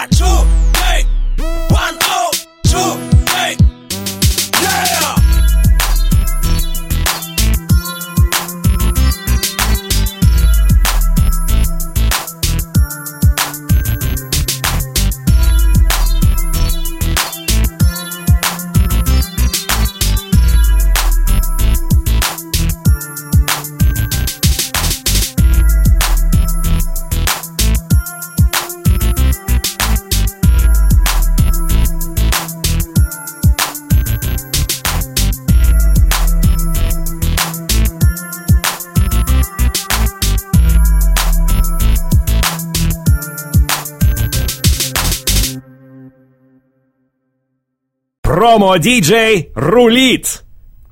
Watch Промо-диджей рулит!